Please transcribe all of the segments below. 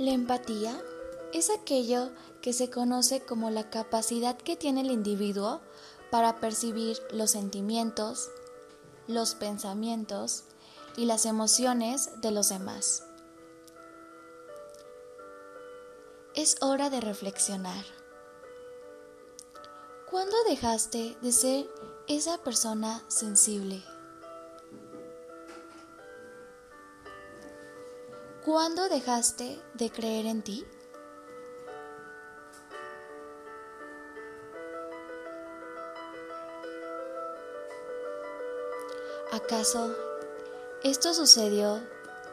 La empatía es aquello que se conoce como la capacidad que tiene el individuo para percibir los sentimientos, los pensamientos y las emociones de los demás. Es hora de reflexionar. ¿Cuándo dejaste de ser esa persona sensible? ¿Cuándo dejaste de creer en ti? ¿Acaso esto sucedió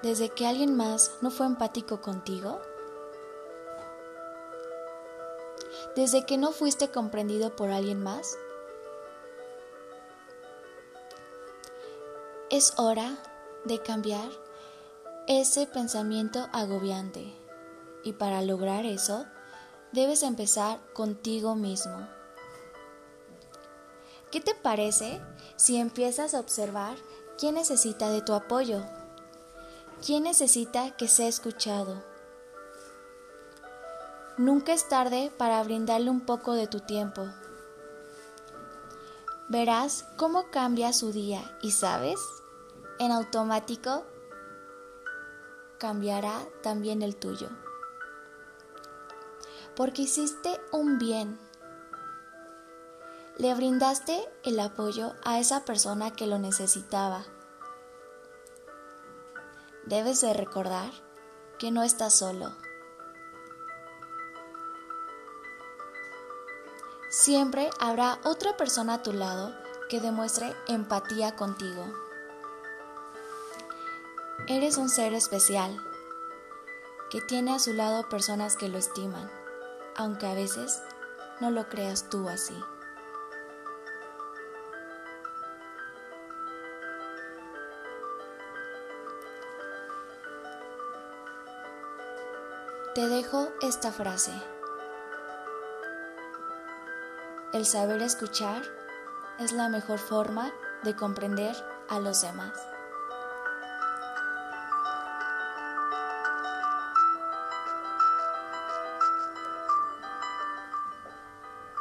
desde que alguien más no fue empático contigo? ¿Desde que no fuiste comprendido por alguien más? Es hora de cambiar ese pensamiento agobiante. Y para lograr eso, debes empezar contigo mismo. ¿Qué te parece si empiezas a observar quién necesita de tu apoyo? ¿Quién necesita que sea escuchado? Nunca es tarde para brindarle un poco de tu tiempo. Verás cómo cambia su día y sabes, en automático cambiará también el tuyo. Porque hiciste un bien. Le brindaste el apoyo a esa persona que lo necesitaba. Debes de recordar que no estás solo. Siempre habrá otra persona a tu lado que demuestre empatía contigo. Eres un ser especial, que tiene a su lado personas que lo estiman, aunque a veces no lo creas tú así. Te dejo esta frase. El saber escuchar es la mejor forma de comprender a los demás.